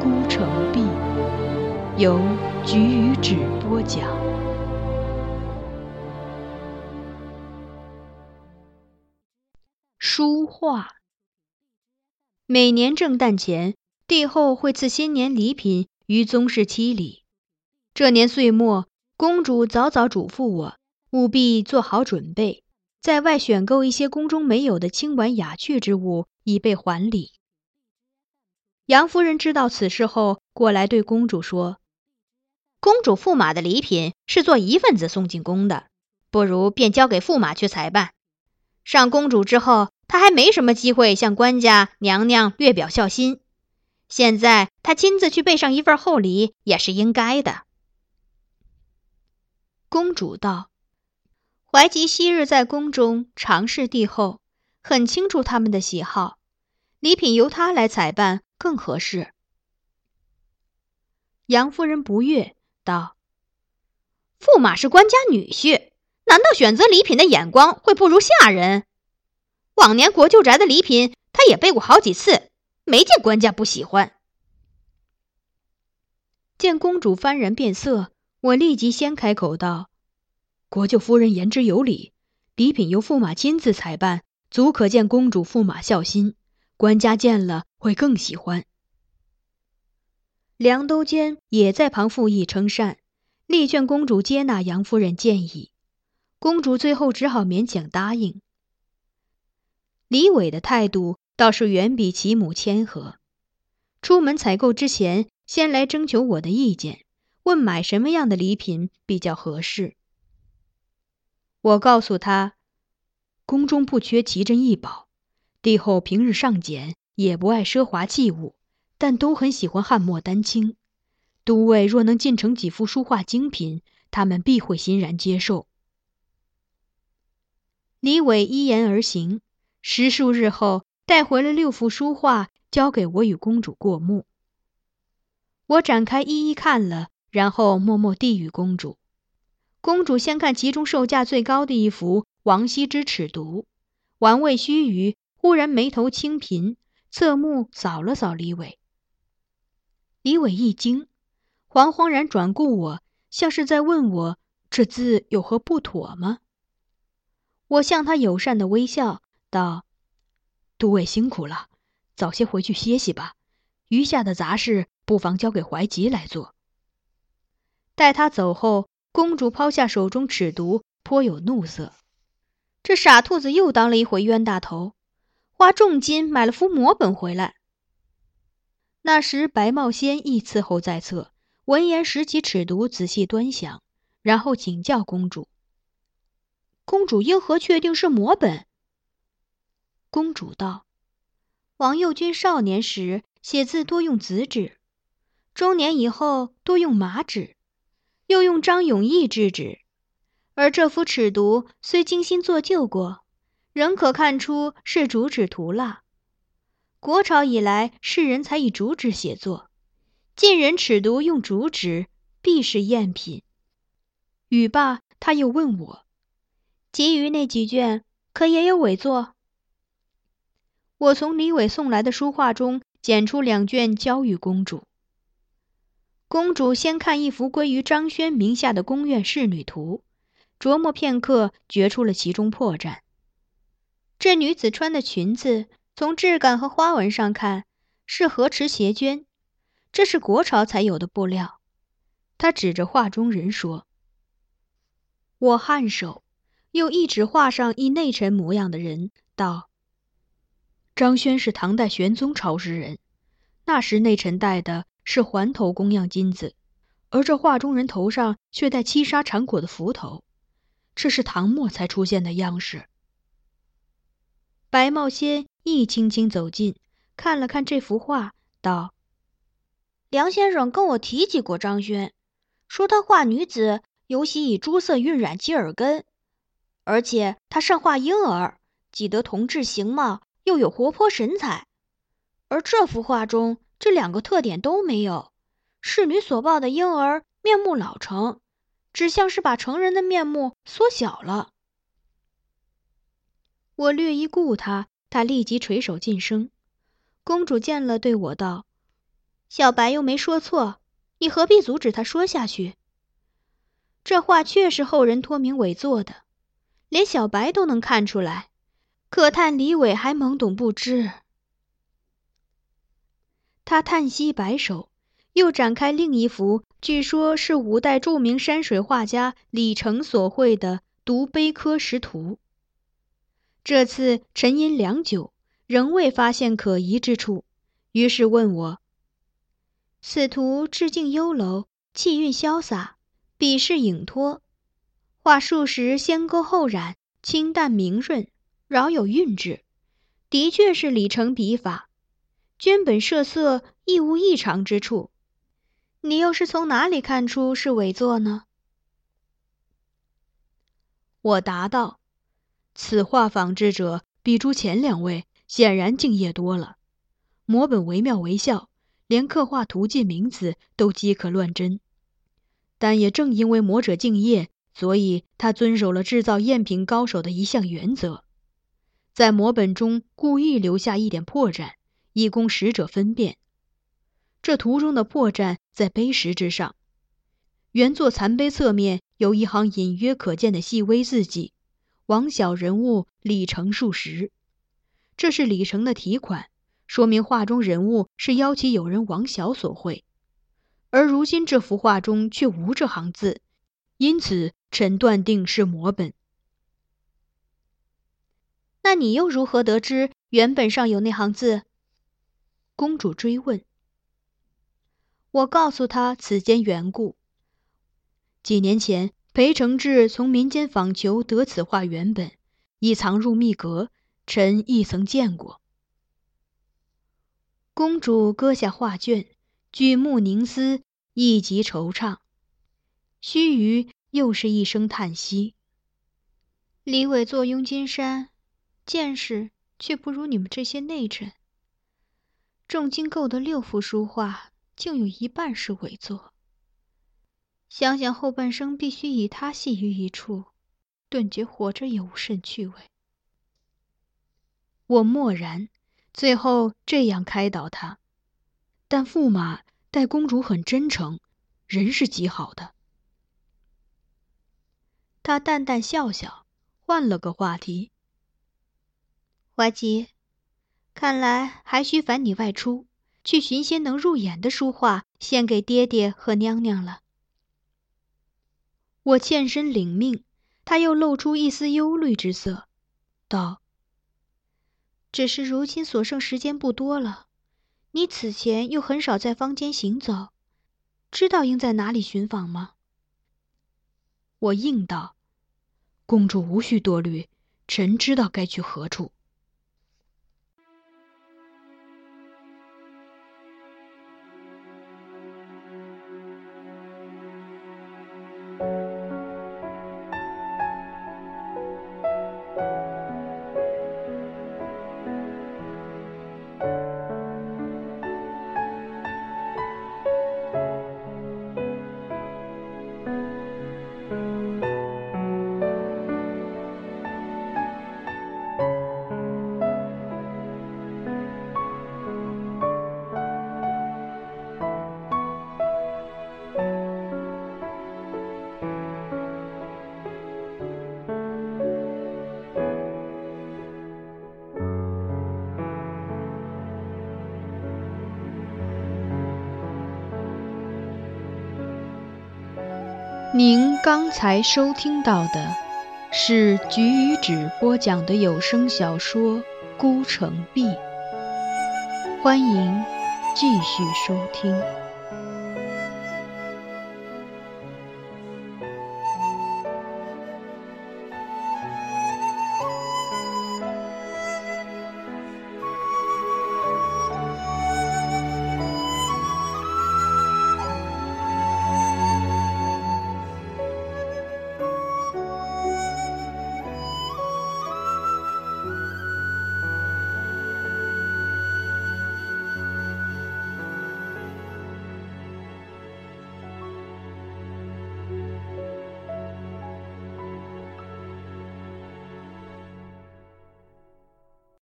孤城闭》，由菊与芷播讲。书画。每年正诞前，帝后会赐新年礼品于宗室妻礼。这年岁末，公主早早嘱咐我。务必做好准备，在外选购一些宫中没有的清婉雅趣之物，以备还礼。杨夫人知道此事后，过来对公主说：“公主驸马的礼品是做一份子送进宫的，不如便交给驸马去采办。上公主之后，她还没什么机会向官家娘娘略表孝心，现在她亲自去备上一份厚礼，也是应该的。”公主道。怀吉昔日在宫中常侍帝后，很清楚他们的喜好，礼品由他来采办更合适。杨夫人不悦道：“驸马是官家女婿，难道选择礼品的眼光会不如下人？往年国舅宅的礼品，他也备过好几次，没见官家不喜欢。”见公主幡然变色，我立即先开口道。国舅夫人言之有理，礼品由驸马亲自采办，足可见公主驸马孝心。官家见了会更喜欢。梁都监也在旁附议称善，力劝公主接纳杨夫人建议。公主最后只好勉强答应。李伟的态度倒是远比其母谦和。出门采购之前，先来征求我的意见，问买什么样的礼品比较合适。我告诉他，宫中不缺奇珍异宝，帝后平日尚俭，也不爱奢华器物，但都很喜欢汉墨丹青。都尉若能进城几幅书画精品，他们必会欣然接受。李伟依言而行，十数日后带回了六幅书画，交给我与公主过目。我展开一一看了，然后默默递与公主。公主先看其中售价最高的一幅《王羲之尺牍》，玩味须臾，忽然眉头轻颦，侧目扫了扫李伟。李伟一惊，惶惶然转顾我，像是在问我这字有何不妥吗？我向他友善的微笑道：“都尉辛苦了，早些回去歇息吧。余下的杂事不妨交给怀吉来做。”待他走后。公主抛下手中尺牍，颇有怒色。这傻兔子又当了一回冤大头，花重金买了幅摹本回来。那时白茂仙亦伺候在侧，闻言拾起尺牍，仔细端详，然后请教公主：“公主因何确定是摹本？”公主道：“王右军少年时写字多用紫纸，中年以后多用麻纸，又用张永义制纸。而这幅尺牍虽精心做旧过，仍可看出是竹纸涂蜡。国朝以来，世人才以竹纸写作。”晋人尺牍用竹纸，必是赝品。语罢，他又问我：“其余那几卷，可也有伪作？”我从李伟送来的书画中捡出两卷，交与公主。公主先看一幅归于张轩名下的宫苑仕女图，琢磨片刻，觉出了其中破绽。这女子穿的裙子，从质感和花纹上看，是河池斜绢。这是国朝才有的布料，他指着画中人说：“我颔首，又一指画上一内臣模样的人，道：‘张轩是唐代玄宗朝时人，那时内臣戴的是环头公样金子，而这画中人头上却戴七杀缠裹的幞头，这是唐末才出现的样式。’”白茂仙亦轻轻走近，看了看这幅画，道。梁先生跟我提起过张轩，说他画女子尤喜以朱色晕染其耳根，而且他善画婴儿，既得童稚形貌，又有活泼神采。而这幅画中这两个特点都没有，侍女所抱的婴儿面目老成，只像是把成人的面目缩小了。我略一顾他，他立即垂手噤声。公主见了，对我道。小白又没说错，你何必阻止他说下去？这话确是后人托名伪作的，连小白都能看出来，可叹李伟还懵懂不知。他叹息摆手，又展开另一幅，据说是五代著名山水画家李成所绘的《独碑刻石图》。这次沉吟良久，仍未发现可疑之处，于是问我。此图致敬幽楼，气韵潇洒，笔势影脱。画数时先勾后染，清淡明润，饶有韵致。的确是李成笔法，绢本设色亦无异常之处。你又是从哪里看出是伪作呢？我答道：“此画仿制者比诸前两位显然敬业多了，摹本惟妙惟肖。”连刻画图记名字都饥可乱真，但也正因为魔者敬业，所以他遵守了制造赝品高手的一项原则，在摹本中故意留下一点破绽，以供使者分辨。这图中的破绽在碑石之上，原作残碑侧面有一行隐约可见的细微字迹：“王小人物李成数十”，这是李成的题款。说明画中人物是邀其友人王小所绘，而如今这幅画中却无这行字，因此臣断定是摹本。那你又如何得知原本上有那行字？公主追问。我告诉他此间缘故。几年前，裴承志从民间访求得此画原本，已藏入密阁，臣亦曾见过。公主搁下画卷，举目凝思，一极惆怅。须臾，又是一声叹息：“李伟坐拥金山，见识却不如你们这些内臣。重金购得六幅书画，竟有一半是伪作。想想后半生必须以他系于一处，顿觉活着也无甚趣味。”我默然。最后这样开导他，但驸马待公主很真诚，人是极好的。他淡淡笑笑，换了个话题：“怀吉，看来还需烦你外出，去寻些能入眼的书画，献给爹爹和娘娘了。”我欠身领命，他又露出一丝忧虑之色，道。只是如今所剩时间不多了，你此前又很少在坊间行走，知道应在哪里寻访吗？”我应道：“公主无需多虑，臣知道该去何处。”您刚才收听到的是菊与纸播讲的有声小说《孤城闭》，欢迎继续收听。